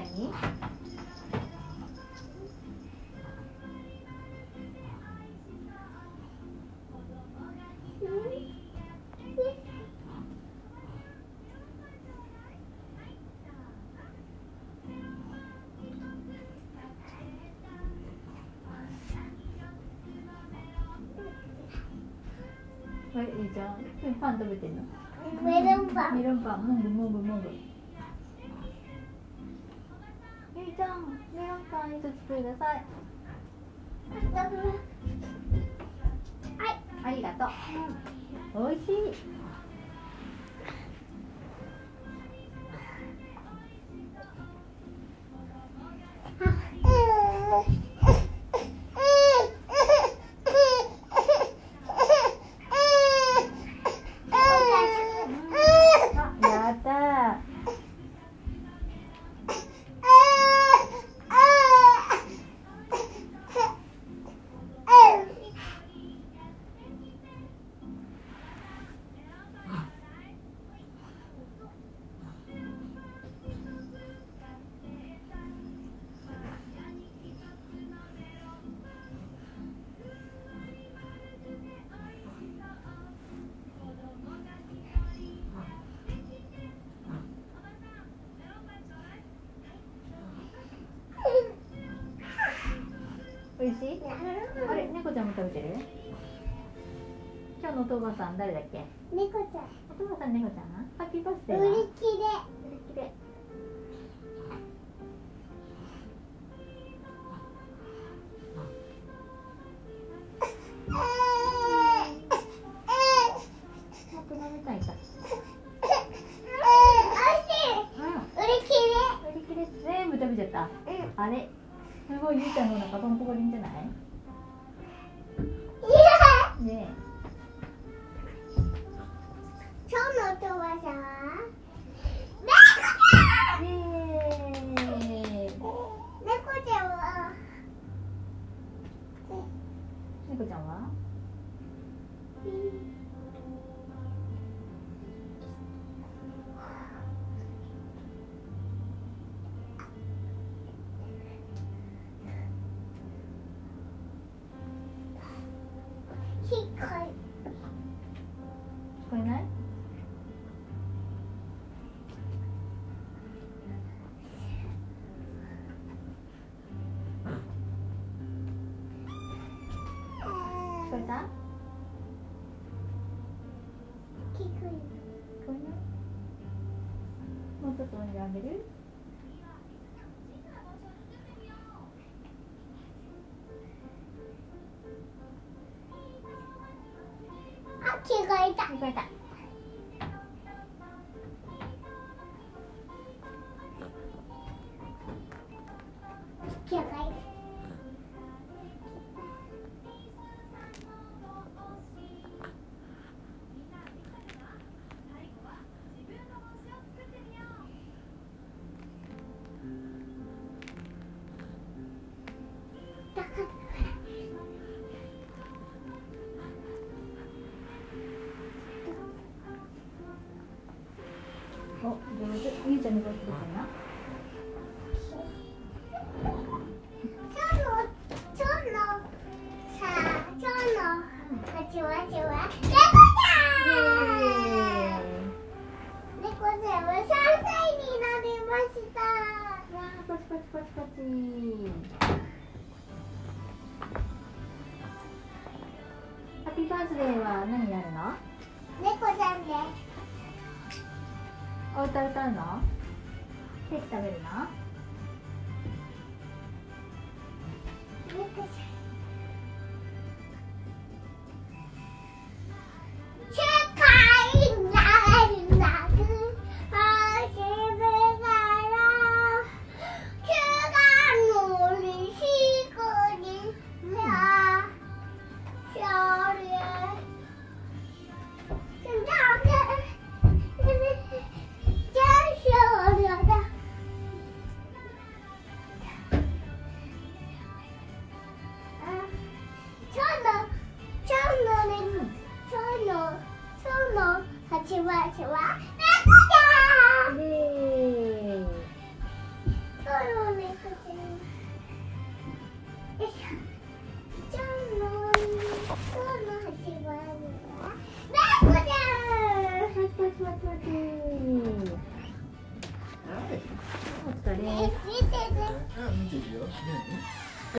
何？はい、いいじゃん。パン食べてんの？メロンパン。メロンパン、もぐもぐもぐ。ゆいちゃん一つください。はい。ありがとう、おいしい。あおいしい？あれ猫ちゃんも食べてる？今日のお父さん誰だっけ？猫ちゃん。お父さん猫ちゃん？ハッピーバースデー売りは切れ。売り切れすごいゆうちゃんのお腹ポンポコリンじゃない？ね今日のお父さん猫ちゃんは？猫ちゃんこ聞こえない？聞こえた聞こ聞こえない？もうちょっと飲んであげる？えあ聞こえた聞ゆうちゃんの声聞こちわちは猫ちゃん猫ちゃんは3歳になりましたわあパチパチパチパチハッピーバースデーは何やるの？猫ちゃんでお歌歌うの？ケーキ食べるの？八番地は猫ちゃんイエーイちょうど猫ちゃんよいしょちょうどちょうど八番地は猫ちゃんパチパチパチパチお疲れえ見ててあ見てるよ。ね